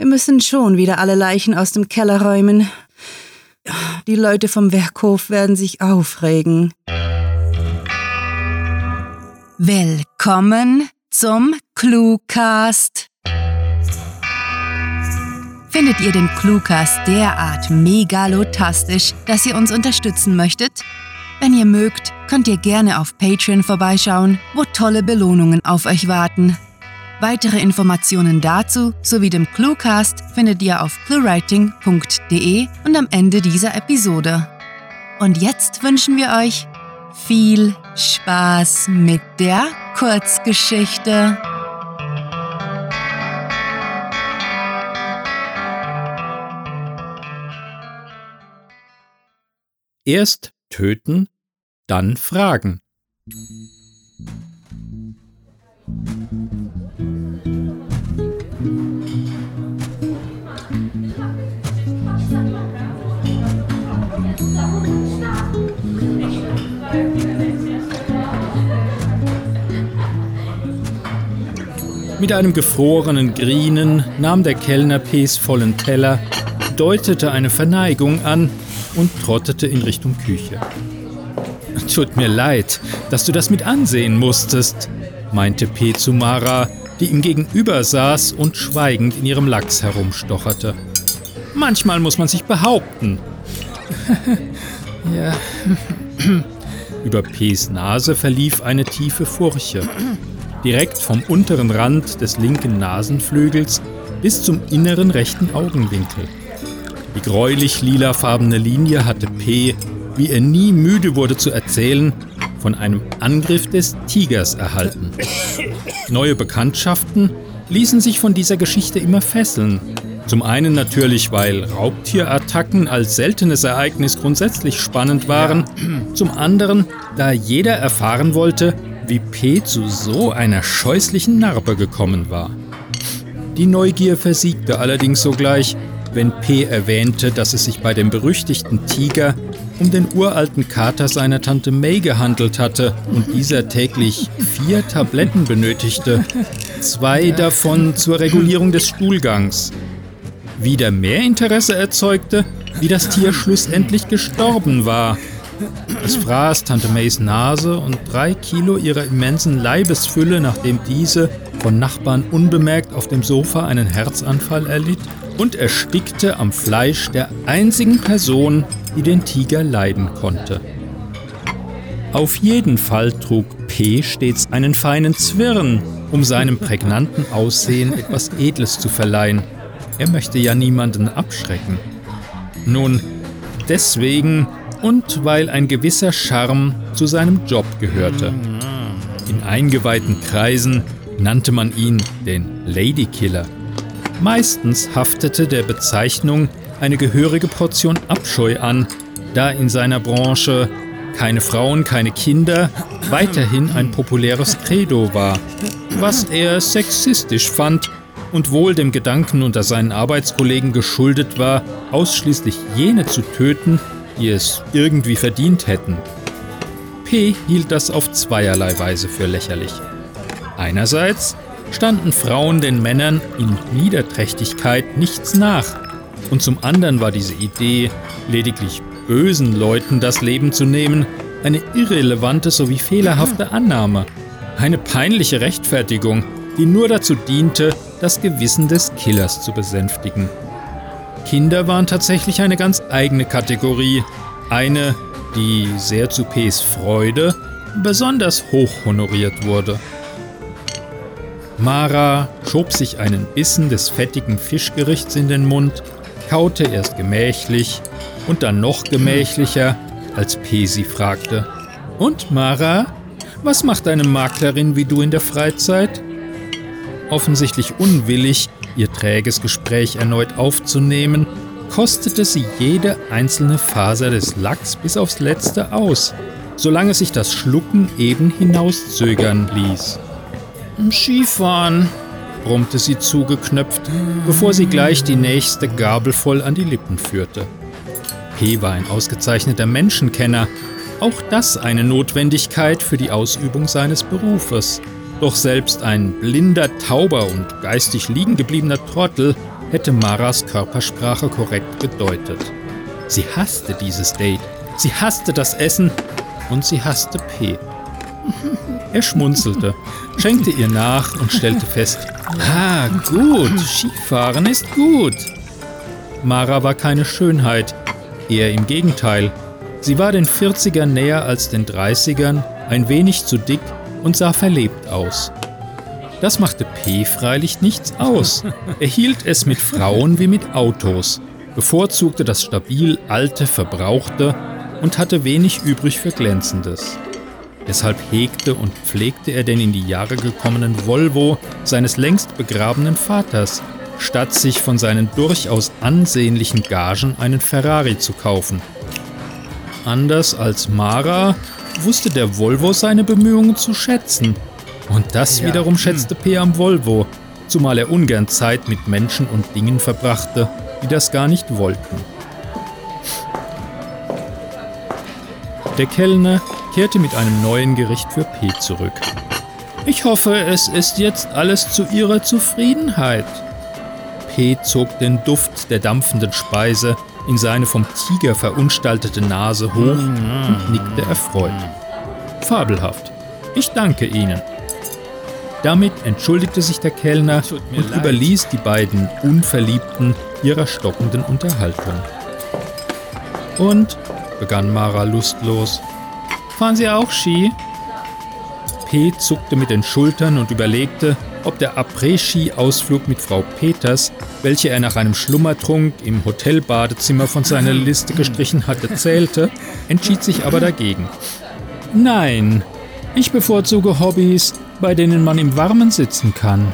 Wir müssen schon wieder alle Leichen aus dem Keller räumen. Die Leute vom Werkhof werden sich aufregen. Willkommen zum Cluecast. Findet ihr den Cluecast derart megalotastisch, dass ihr uns unterstützen möchtet? Wenn ihr mögt, könnt ihr gerne auf Patreon vorbeischauen, wo tolle Belohnungen auf euch warten. Weitere Informationen dazu sowie dem Cluecast findet ihr auf cluewriting.de und am Ende dieser Episode. Und jetzt wünschen wir euch viel Spaß mit der Kurzgeschichte. Erst töten, dann fragen. Mit einem gefrorenen Grinen nahm der Kellner Ps vollen Teller, deutete eine Verneigung an und trottete in Richtung Küche. Tut mir leid, dass du das mit ansehen musstest, meinte P zu Mara, die ihm gegenüber saß und schweigend in ihrem Lachs herumstocherte. Manchmal muss man sich behaupten. Ja. Über Ps Nase verlief eine tiefe Furche. Direkt vom unteren Rand des linken Nasenflügels bis zum inneren rechten Augenwinkel. Die gräulich lilafarbene Linie hatte P, wie er nie müde wurde zu erzählen, von einem Angriff des Tigers erhalten. Neue Bekanntschaften ließen sich von dieser Geschichte immer fesseln. Zum einen natürlich, weil Raubtierattacken als seltenes Ereignis grundsätzlich spannend waren. Zum anderen, da jeder erfahren wollte, wie P zu so einer scheußlichen Narbe gekommen war. Die Neugier versiegte allerdings sogleich, wenn P erwähnte, dass es sich bei dem berüchtigten Tiger um den uralten Kater seiner Tante May gehandelt hatte und dieser täglich vier Tabletten benötigte, zwei davon zur Regulierung des Stuhlgangs. Wieder mehr Interesse erzeugte, wie das Tier schlussendlich gestorben war. Es fraß Tante Mays Nase und drei Kilo ihrer immensen Leibesfülle, nachdem diese von Nachbarn unbemerkt auf dem Sofa einen Herzanfall erlitt und erstickte am Fleisch der einzigen Person, die den Tiger leiden konnte. Auf jeden Fall trug P stets einen feinen Zwirn, um seinem prägnanten Aussehen etwas Edles zu verleihen. Er möchte ja niemanden abschrecken. Nun, deswegen und weil ein gewisser Charme zu seinem Job gehörte. In eingeweihten Kreisen nannte man ihn den Ladykiller. Meistens haftete der Bezeichnung eine gehörige Portion Abscheu an, da in seiner Branche keine Frauen, keine Kinder weiterhin ein populäres Credo war, was er sexistisch fand und wohl dem Gedanken unter seinen Arbeitskollegen geschuldet war, ausschließlich jene zu töten, die es irgendwie verdient hätten. P hielt das auf zweierlei Weise für lächerlich. Einerseits standen Frauen den Männern in Niederträchtigkeit nichts nach. Und zum anderen war diese Idee, lediglich bösen Leuten das Leben zu nehmen, eine irrelevante sowie fehlerhafte Annahme. Eine peinliche Rechtfertigung, die nur dazu diente, das Gewissen des Killers zu besänftigen. Kinder waren tatsächlich eine ganz eigene Kategorie, eine, die sehr zu Ps Freude besonders hoch honoriert wurde. Mara schob sich einen Bissen des fettigen Fischgerichts in den Mund, kaute erst gemächlich und dann noch gemächlicher, als P sie fragte. Und Mara, was macht eine Maklerin wie du in der Freizeit? Offensichtlich unwillig, ihr träges Gespräch erneut aufzunehmen, kostete sie jede einzelne Faser des Lachs bis aufs letzte aus, solange sich das Schlucken eben hinauszögern ließ. Skifahren, brummte sie zugeknöpft, bevor sie gleich die nächste Gabel voll an die Lippen führte. P war ein ausgezeichneter Menschenkenner, auch das eine Notwendigkeit für die Ausübung seines Berufes. Doch selbst ein blinder Tauber und geistig liegen gebliebener Trottel hätte Maras Körpersprache korrekt gedeutet. Sie hasste dieses Date, sie hasste das Essen und sie hasste P. Er schmunzelte, schenkte ihr nach und stellte fest, ah, gut, Skifahren ist gut. Mara war keine Schönheit, eher im Gegenteil. Sie war den 40ern näher als den 30ern, ein wenig zu dick und sah verlebt aus. Das machte P freilich nichts aus. Er hielt es mit Frauen wie mit Autos, bevorzugte das stabil alte, verbrauchte und hatte wenig übrig für Glänzendes. Deshalb hegte und pflegte er den in die Jahre gekommenen Volvo seines längst begrabenen Vaters, statt sich von seinen durchaus ansehnlichen Gagen einen Ferrari zu kaufen. Anders als Mara wusste der Volvo seine Bemühungen zu schätzen. Und das ja. wiederum schätzte P am Volvo, zumal er ungern Zeit mit Menschen und Dingen verbrachte, die das gar nicht wollten. Der Kellner kehrte mit einem neuen Gericht für P zurück. Ich hoffe, es ist jetzt alles zu Ihrer Zufriedenheit. P zog den Duft der dampfenden Speise in seine vom Tiger verunstaltete Nase hoch und nickte erfreut. Fabelhaft. Ich danke Ihnen. Damit entschuldigte sich der Kellner und leid. überließ die beiden Unverliebten ihrer stockenden Unterhaltung. Und, begann Mara lustlos, fahren Sie auch Ski? P. zuckte mit den Schultern und überlegte, ob der Après-Ski-Ausflug mit Frau Peters, welche er nach einem Schlummertrunk im Hotelbadezimmer von seiner Liste gestrichen hatte, zählte, entschied sich aber dagegen. Nein, ich bevorzuge Hobbys, bei denen man im Warmen sitzen kann.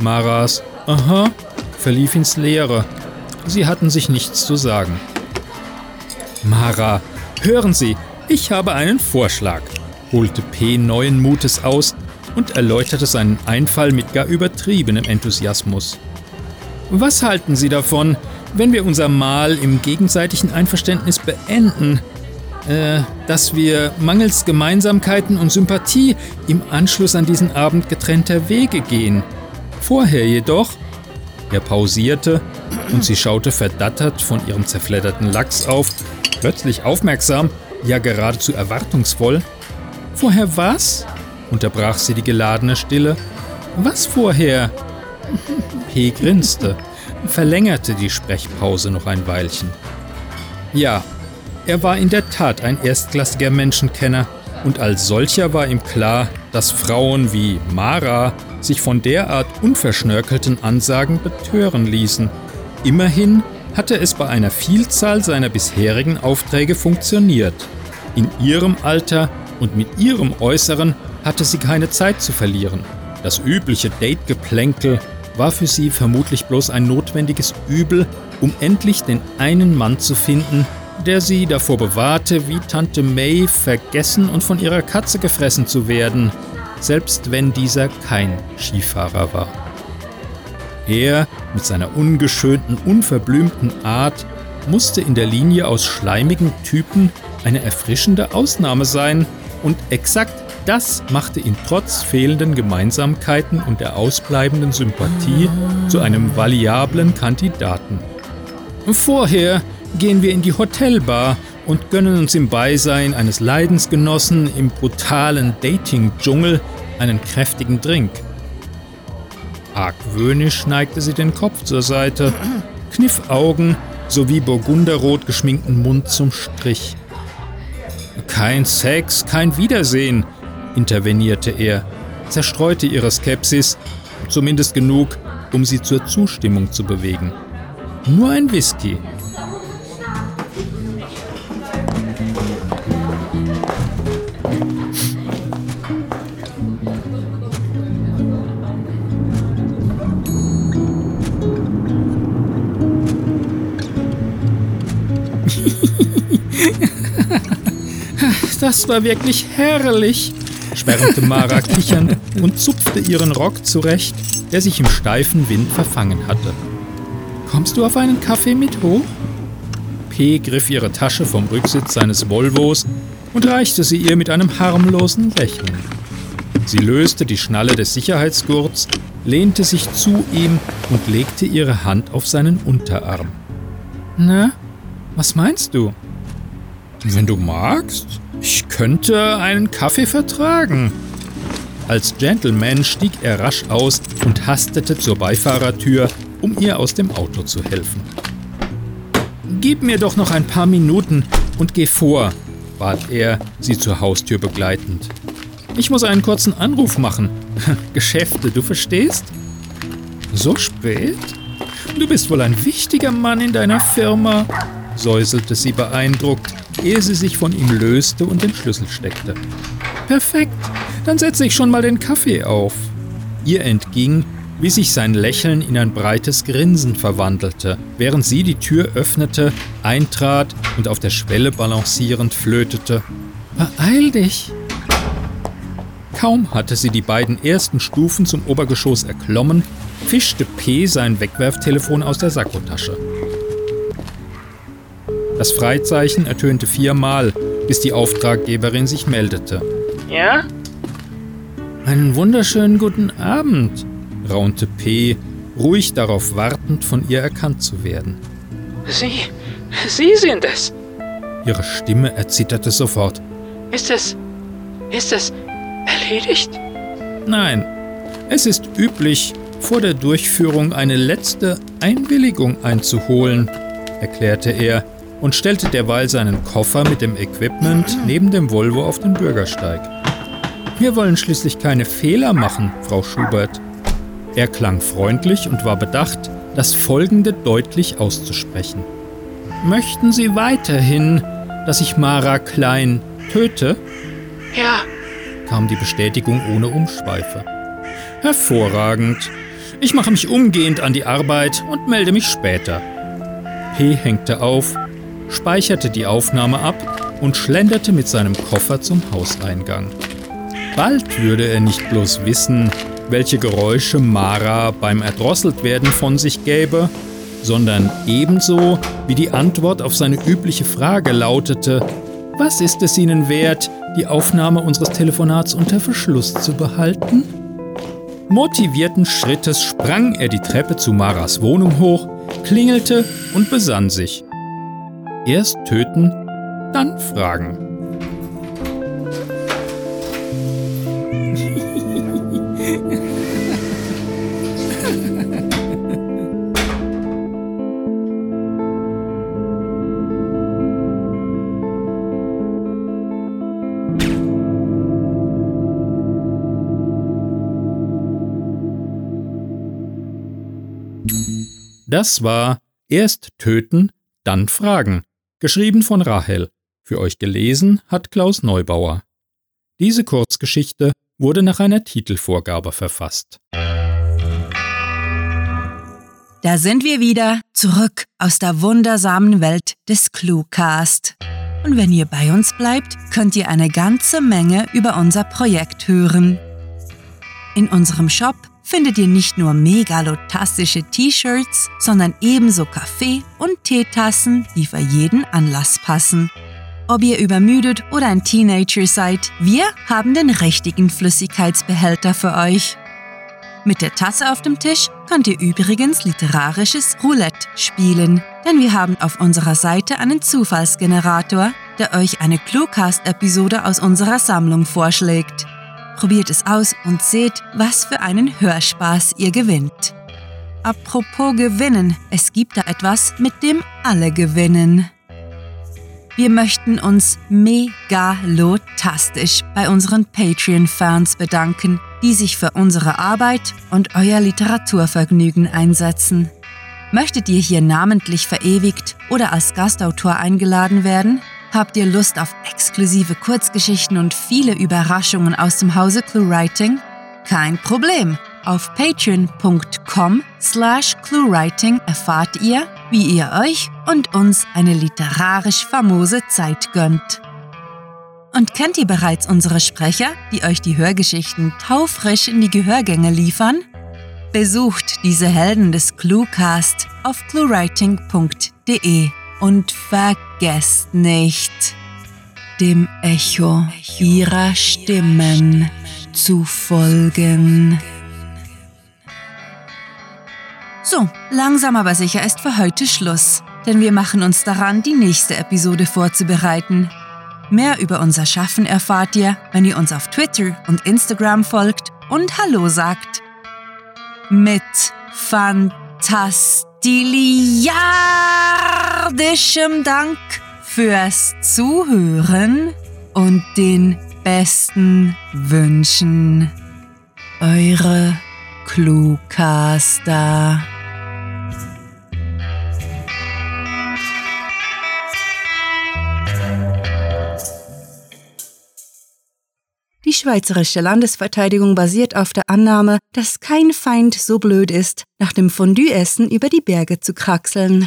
Maras Aha verlief ins Leere. Sie hatten sich nichts zu sagen. Mara, hören Sie, ich habe einen Vorschlag, holte P neuen Mutes aus und erläuterte seinen Einfall mit gar übertriebenem Enthusiasmus. Was halten Sie davon, wenn wir unser Mahl im gegenseitigen Einverständnis beenden? Äh, dass wir mangels Gemeinsamkeiten und Sympathie im Anschluss an diesen Abend getrennter Wege gehen. Vorher jedoch. Er pausierte und sie schaute verdattert von ihrem zerfledderten Lachs auf, plötzlich aufmerksam, ja geradezu erwartungsvoll. Vorher was? Unterbrach sie die geladene Stille. Was vorher? P grinste, verlängerte die Sprechpause noch ein Weilchen. Ja, er war in der Tat ein erstklassiger Menschenkenner und als solcher war ihm klar, dass Frauen wie Mara sich von derart unverschnörkelten Ansagen betören ließen. Immerhin hatte es bei einer Vielzahl seiner bisherigen Aufträge funktioniert. In ihrem Alter und mit ihrem Äußeren hatte sie keine Zeit zu verlieren. Das übliche Date-Geplänkel war für sie vermutlich bloß ein notwendiges Übel, um endlich den einen Mann zu finden, der sie davor bewahrte, wie Tante May vergessen und von ihrer Katze gefressen zu werden, selbst wenn dieser kein Skifahrer war. Er, mit seiner ungeschönten, unverblümten Art, musste in der Linie aus schleimigen Typen eine erfrischende Ausnahme sein, und exakt das machte ihn trotz fehlenden Gemeinsamkeiten und der ausbleibenden Sympathie zu einem variablen Kandidaten. Vorher gehen wir in die Hotelbar und gönnen uns im Beisein eines Leidensgenossen im brutalen Dating-Dschungel einen kräftigen Drink. Argwöhnisch neigte sie den Kopf zur Seite, kniff Augen sowie burgunderrot geschminkten Mund zum Strich. Kein Sex, kein Wiedersehen, intervenierte er, zerstreute ihre Skepsis, zumindest genug, um sie zur Zustimmung zu bewegen. Nur ein Whisky. Das war wirklich herrlich, schwärmte Mara kichernd und zupfte ihren Rock zurecht, der sich im steifen Wind verfangen hatte. Kommst du auf einen Kaffee mit hoch? P. griff ihre Tasche vom Rücksitz seines Volvos und reichte sie ihr mit einem harmlosen Lächeln. Sie löste die Schnalle des Sicherheitsgurts lehnte sich zu ihm und legte ihre Hand auf seinen Unterarm. Na, was meinst du? Wenn du magst, ich könnte einen Kaffee vertragen. Als Gentleman stieg er rasch aus und hastete zur Beifahrertür, um ihr aus dem Auto zu helfen. Gib mir doch noch ein paar Minuten und geh vor, bat er, sie zur Haustür begleitend. Ich muss einen kurzen Anruf machen. Geschäfte, du verstehst? So spät? Du bist wohl ein wichtiger Mann in deiner Firma, säuselte sie beeindruckt, ehe sie sich von ihm löste und den Schlüssel steckte. Perfekt, dann setze ich schon mal den Kaffee auf. Ihr entging, wie sich sein Lächeln in ein breites Grinsen verwandelte, während sie die Tür öffnete, eintrat und auf der Schwelle balancierend flötete. Beeil dich! Kaum hatte sie die beiden ersten Stufen zum Obergeschoss erklommen, fischte P sein Wegwerftelefon aus der Sakkotasche. Das Freizeichen ertönte viermal, bis die Auftraggeberin sich meldete. Ja? Einen wunderschönen guten Abend, raunte P, ruhig darauf wartend, von ihr erkannt zu werden. Sie, Sie sind es. Ihre Stimme erzitterte sofort. Ist es, ist es erledigt? Nein, es ist üblich, vor der Durchführung eine letzte Einwilligung einzuholen, erklärte er und stellte derweil seinen Koffer mit dem Equipment neben dem Volvo auf den Bürgersteig. Wir wollen schließlich keine Fehler machen, Frau Schubert. Er klang freundlich und war bedacht, das Folgende deutlich auszusprechen. Möchten Sie weiterhin, dass ich Mara Klein töte? Ja, kam die Bestätigung ohne Umschweife. Hervorragend. Ich mache mich umgehend an die Arbeit und melde mich später. P hängte auf, speicherte die Aufnahme ab und schlenderte mit seinem Koffer zum Hauseingang. Bald würde er nicht bloß wissen, welche Geräusche Mara beim Erdrosseltwerden von sich gäbe, sondern ebenso wie die Antwort auf seine übliche Frage lautete, was ist es Ihnen wert, die Aufnahme unseres Telefonats unter Verschluss zu behalten? Motivierten Schrittes sprang er die Treppe zu Maras Wohnung hoch, klingelte und besann sich. Erst töten, dann fragen. Das war Erst töten, dann fragen, geschrieben von Rahel. Für euch gelesen hat Klaus Neubauer. Diese Kurzgeschichte wurde nach einer Titelvorgabe verfasst. Da sind wir wieder, zurück aus der wundersamen Welt des Cluecast. Und wenn ihr bei uns bleibt, könnt ihr eine ganze Menge über unser Projekt hören. In unserem Shop findet ihr nicht nur megalotastische T-Shirts, sondern ebenso Kaffee- und Teetassen, die für jeden Anlass passen. Ob ihr übermüdet oder ein Teenager seid, wir haben den richtigen Flüssigkeitsbehälter für euch. Mit der Tasse auf dem Tisch könnt ihr übrigens literarisches Roulette spielen, denn wir haben auf unserer Seite einen Zufallsgenerator, der euch eine Cluecast-Episode aus unserer Sammlung vorschlägt. Probiert es aus und seht, was für einen Hörspaß ihr gewinnt. Apropos gewinnen, es gibt da etwas, mit dem alle gewinnen. Wir möchten uns megalotastisch bei unseren Patreon-Fans bedanken, die sich für unsere Arbeit und euer Literaturvergnügen einsetzen. Möchtet ihr hier namentlich verewigt oder als Gastautor eingeladen werden? Habt ihr Lust auf exklusive Kurzgeschichten und viele Überraschungen aus dem Hause ClueWriting? Kein Problem. Auf patreon.com slash cluewriting erfahrt ihr, wie ihr euch und uns eine literarisch famose Zeit gönnt. Und kennt ihr bereits unsere Sprecher, die euch die Hörgeschichten taufrisch in die Gehörgänge liefern? Besucht diese Helden des Cluecast auf cluewriting.de. Und vergesst nicht, dem Echo ihrer Stimmen zu folgen. So, langsam aber sicher ist für heute Schluss, denn wir machen uns daran, die nächste Episode vorzubereiten. Mehr über unser Schaffen erfahrt ihr, wenn ihr uns auf Twitter und Instagram folgt und Hallo sagt. Mit fantastiliardischem Dank fürs Zuhören und den besten Wünschen. Eure Cluecaster. Die schweizerische Landesverteidigung basiert auf der Annahme, dass kein Feind so blöd ist, nach dem Fondue-Essen über die Berge zu kraxeln.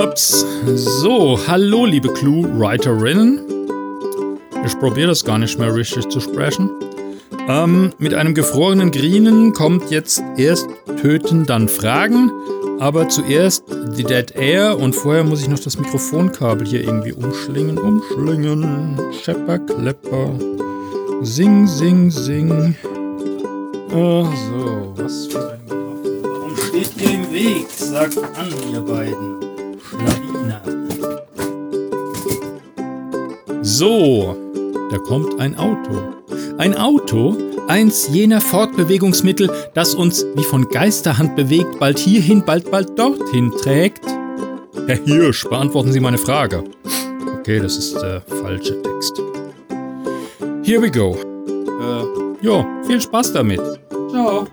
Ups. So, hallo liebe Clue-Writerinnen. Ich probiere das gar nicht mehr richtig zu sprechen. Ähm, mit einem gefrorenen Grinen kommt jetzt erst Töten, dann Fragen. Aber zuerst die Dead Air und vorher muss ich noch das Mikrofonkabel hier irgendwie umschlingen. Umschlingen. Schepper, Klepper. Sing, sing, sing. Ach so, was für ein steht ihr im Weg? Sagt an, ihr beiden. Schlawiner. So, da kommt ein Auto. Ein Auto, eins jener Fortbewegungsmittel, das uns wie von Geisterhand bewegt, bald hierhin, bald, bald dorthin trägt. Herr Hirsch, beantworten Sie meine Frage. Okay, das ist der falsche Text. Here we go. Äh, ja, viel Spaß damit. Ciao.